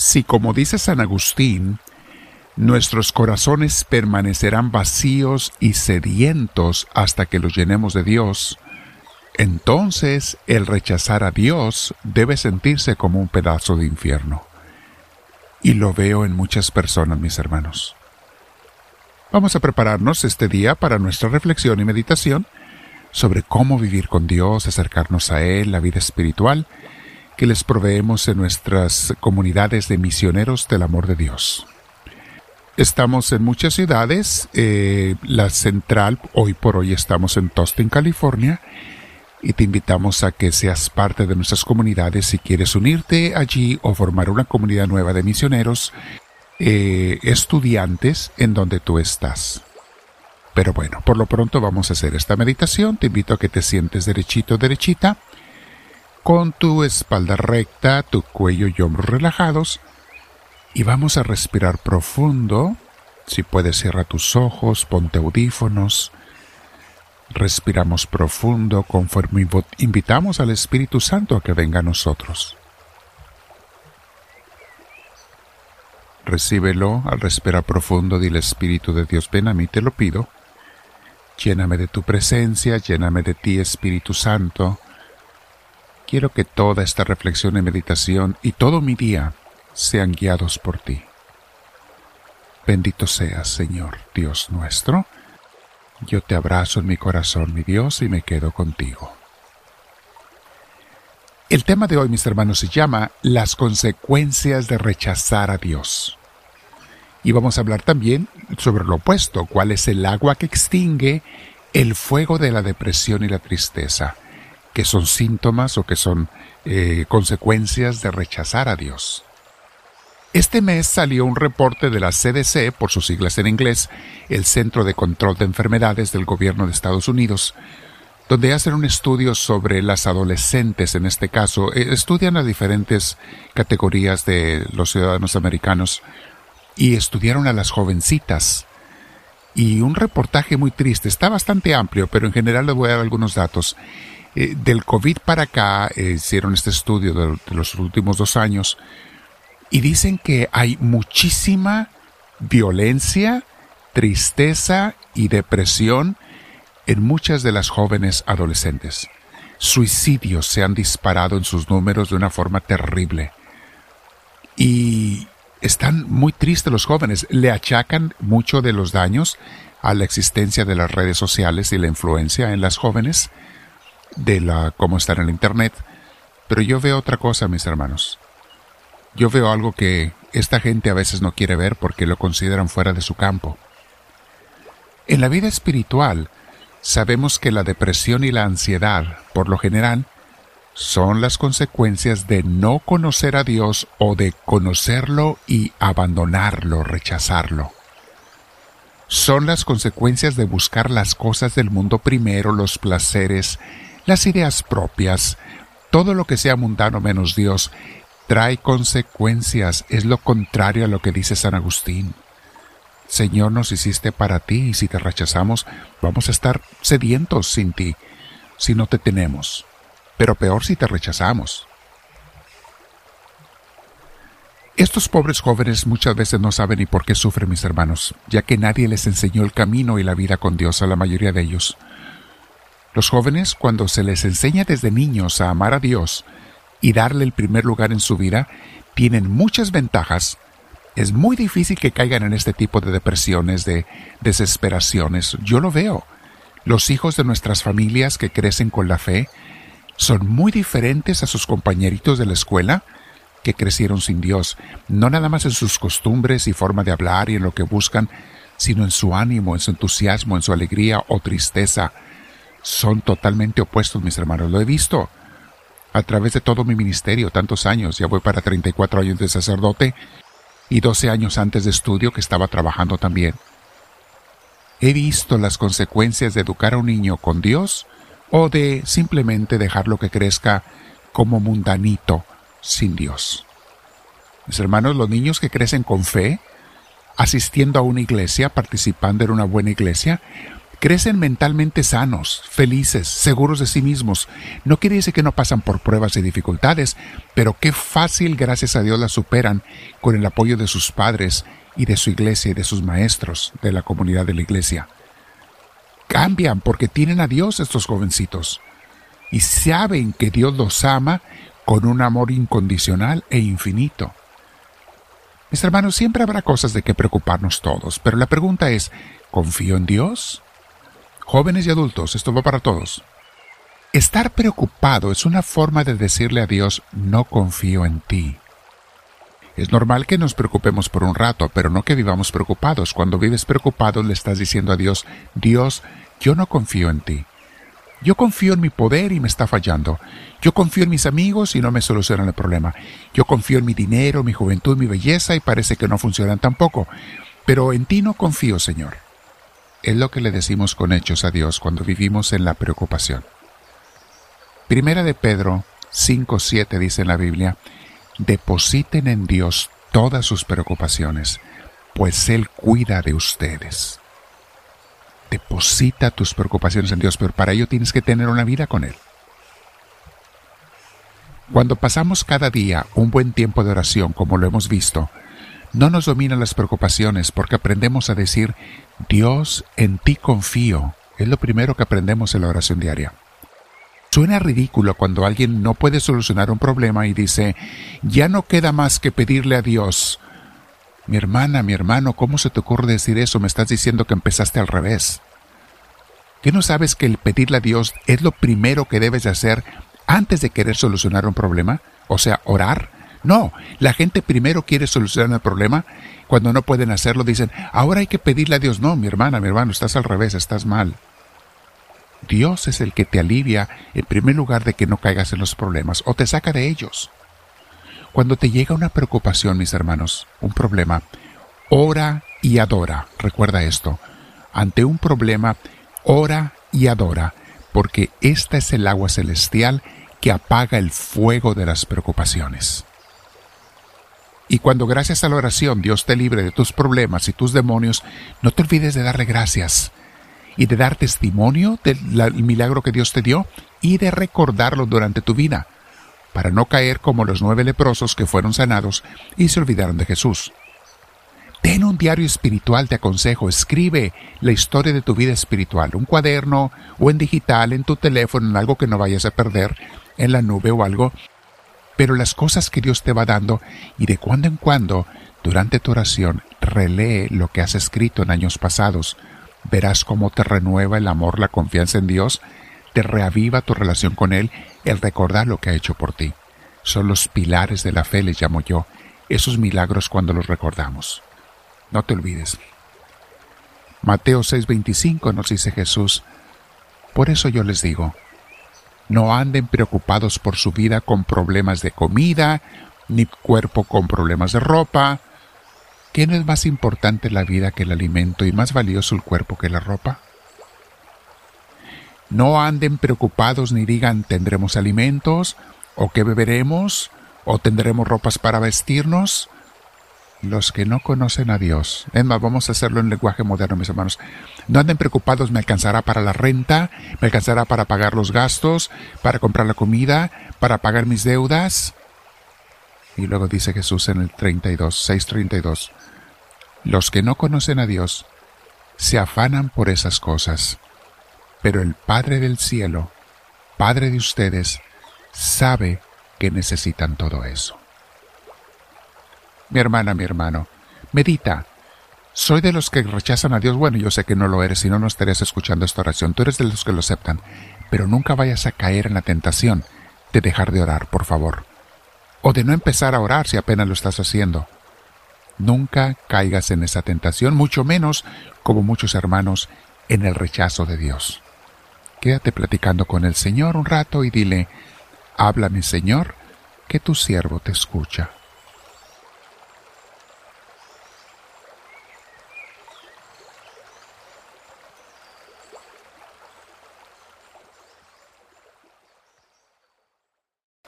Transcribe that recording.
Si, como dice San Agustín, nuestros corazones permanecerán vacíos y sedientos hasta que los llenemos de Dios, entonces el rechazar a Dios debe sentirse como un pedazo de infierno. Y lo veo en muchas personas, mis hermanos. Vamos a prepararnos este día para nuestra reflexión y meditación sobre cómo vivir con Dios, acercarnos a Él, la vida espiritual, que les proveemos en nuestras comunidades de misioneros del amor de Dios. Estamos en muchas ciudades, eh, la central, hoy por hoy estamos en Tostin, California, y te invitamos a que seas parte de nuestras comunidades si quieres unirte allí o formar una comunidad nueva de misioneros, eh, estudiantes en donde tú estás. Pero bueno, por lo pronto vamos a hacer esta meditación. Te invito a que te sientes derechito, derechita, con tu espalda recta, tu cuello y hombros relajados. Y vamos a respirar profundo. Si puedes, cierra tus ojos, ponte audífonos. Respiramos profundo conforme invitamos al Espíritu Santo a que venga a nosotros. Recíbelo al respirar profundo, dile Espíritu de Dios, ven a mí, te lo pido Lléname de tu presencia, lléname de ti, Espíritu Santo. Quiero que toda esta reflexión y meditación y todo mi día sean guiados por ti. Bendito seas, Señor, Dios nuestro. Yo te abrazo en mi corazón, mi Dios, y me quedo contigo. El tema de hoy, mis hermanos, se llama Las consecuencias de rechazar a Dios. Y vamos a hablar también sobre lo opuesto, cuál es el agua que extingue el fuego de la depresión y la tristeza, que son síntomas o que son eh, consecuencias de rechazar a Dios. Este mes salió un reporte de la CDC, por sus siglas en inglés, el Centro de Control de Enfermedades del Gobierno de Estados Unidos, donde hacen un estudio sobre las adolescentes, en este caso, eh, estudian las diferentes categorías de los ciudadanos americanos y estudiaron a las jovencitas. Y un reportaje muy triste, está bastante amplio, pero en general les voy a dar algunos datos. Eh, del COVID para acá eh, hicieron este estudio de, de los últimos dos años y dicen que hay muchísima violencia, tristeza y depresión en muchas de las jóvenes adolescentes. Suicidios se han disparado en sus números de una forma terrible. Y están muy tristes los jóvenes, le achacan mucho de los daños a la existencia de las redes sociales y la influencia en las jóvenes de la cómo estar en el internet, pero yo veo otra cosa, mis hermanos. Yo veo algo que esta gente a veces no quiere ver porque lo consideran fuera de su campo. En la vida espiritual, sabemos que la depresión y la ansiedad, por lo general, son las consecuencias de no conocer a Dios o de conocerlo y abandonarlo, rechazarlo. Son las consecuencias de buscar las cosas del mundo primero, los placeres, las ideas propias, todo lo que sea mundano menos Dios, trae consecuencias, es lo contrario a lo que dice San Agustín. Señor, nos hiciste para ti y si te rechazamos, vamos a estar sedientos sin ti, si no te tenemos pero peor si te rechazamos. Estos pobres jóvenes muchas veces no saben ni por qué sufren mis hermanos, ya que nadie les enseñó el camino y la vida con Dios a la mayoría de ellos. Los jóvenes, cuando se les enseña desde niños a amar a Dios y darle el primer lugar en su vida, tienen muchas ventajas. Es muy difícil que caigan en este tipo de depresiones, de desesperaciones. Yo lo veo. Los hijos de nuestras familias que crecen con la fe son muy diferentes a sus compañeritos de la escuela que crecieron sin Dios, no nada más en sus costumbres y forma de hablar y en lo que buscan, sino en su ánimo, en su entusiasmo, en su alegría o tristeza. Son totalmente opuestos, mis hermanos. Lo he visto a través de todo mi ministerio, tantos años. Ya voy para 34 años de sacerdote y 12 años antes de estudio que estaba trabajando también. He visto las consecuencias de educar a un niño con Dios o de simplemente dejarlo que crezca como mundanito sin Dios. Mis hermanos, los niños que crecen con fe, asistiendo a una iglesia, participando en una buena iglesia, crecen mentalmente sanos, felices, seguros de sí mismos. No quiere decir que no pasan por pruebas y dificultades, pero qué fácil, gracias a Dios, las superan con el apoyo de sus padres y de su iglesia y de sus maestros de la comunidad de la iglesia. Cambian porque tienen a Dios estos jovencitos y saben que Dios los ama con un amor incondicional e infinito. Mis hermanos, siempre habrá cosas de que preocuparnos todos, pero la pregunta es, ¿confío en Dios? Jóvenes y adultos, esto va para todos. Estar preocupado es una forma de decirle a Dios, no confío en ti. Es normal que nos preocupemos por un rato, pero no que vivamos preocupados. Cuando vives preocupado le estás diciendo a Dios, Dios, yo no confío en ti. Yo confío en mi poder y me está fallando. Yo confío en mis amigos y no me solucionan el problema. Yo confío en mi dinero, mi juventud, mi belleza y parece que no funcionan tampoco. Pero en ti no confío, Señor. Es lo que le decimos con hechos a Dios cuando vivimos en la preocupación. Primera de Pedro 5.7 dice en la Biblia, depositen en Dios todas sus preocupaciones, pues Él cuida de ustedes. Deposita tus preocupaciones en Dios, pero para ello tienes que tener una vida con Él. Cuando pasamos cada día un buen tiempo de oración, como lo hemos visto, no nos dominan las preocupaciones porque aprendemos a decir, Dios, en ti confío. Es lo primero que aprendemos en la oración diaria. Suena ridículo cuando alguien no puede solucionar un problema y dice, ya no queda más que pedirle a Dios, mi hermana, mi hermano, ¿cómo se te ocurre decir eso? Me estás diciendo que empezaste al revés. ¿Qué no sabes que el pedirle a Dios es lo primero que debes de hacer antes de querer solucionar un problema? O sea, orar. No, la gente primero quiere solucionar el problema. Cuando no pueden hacerlo, dicen, ahora hay que pedirle a Dios. No, mi hermana, mi hermano, estás al revés, estás mal. Dios es el que te alivia en primer lugar de que no caigas en los problemas o te saca de ellos. Cuando te llega una preocupación, mis hermanos, un problema, ora y adora. Recuerda esto. Ante un problema, ora y adora, porque esta es el agua celestial que apaga el fuego de las preocupaciones. Y cuando gracias a la oración Dios te libre de tus problemas y tus demonios, no te olvides de darle gracias y de dar testimonio del milagro que Dios te dio y de recordarlo durante tu vida para no caer como los nueve leprosos que fueron sanados y se olvidaron de Jesús. Ten un diario espiritual, te aconsejo, escribe la historia de tu vida espiritual, un cuaderno o en digital, en tu teléfono, en algo que no vayas a perder, en la nube o algo, pero las cosas que Dios te va dando y de cuando en cuando, durante tu oración, relee lo que has escrito en años pasados. Verás cómo te renueva el amor, la confianza en Dios te reaviva tu relación con Él el recordar lo que ha hecho por ti. Son los pilares de la fe, les llamo yo, esos milagros cuando los recordamos. No te olvides. Mateo 6:25 nos dice Jesús, por eso yo les digo, no anden preocupados por su vida con problemas de comida, ni cuerpo con problemas de ropa. ¿Qué no es más importante la vida que el alimento y más valioso el cuerpo que la ropa? No anden preocupados ni digan tendremos alimentos, o qué beberemos, o tendremos ropas para vestirnos. Los que no conocen a Dios, es más, vamos a hacerlo en lenguaje moderno, mis hermanos. No anden preocupados, me alcanzará para la renta, me alcanzará para pagar los gastos, para comprar la comida, para pagar mis deudas. Y luego dice Jesús en el 32, 632, los que no conocen a Dios se afanan por esas cosas pero el Padre del cielo, Padre de ustedes, sabe que necesitan todo eso. Mi hermana, mi hermano, medita. Soy de los que rechazan a Dios. Bueno, yo sé que no lo eres, si no, no estarías escuchando esta oración. Tú eres de los que lo aceptan. Pero nunca vayas a caer en la tentación de dejar de orar, por favor. O de no empezar a orar si apenas lo estás haciendo. Nunca caigas en esa tentación, mucho menos, como muchos hermanos, en el rechazo de Dios. Quédate platicando con el Señor un rato y dile, háblame Señor, que tu siervo te escucha.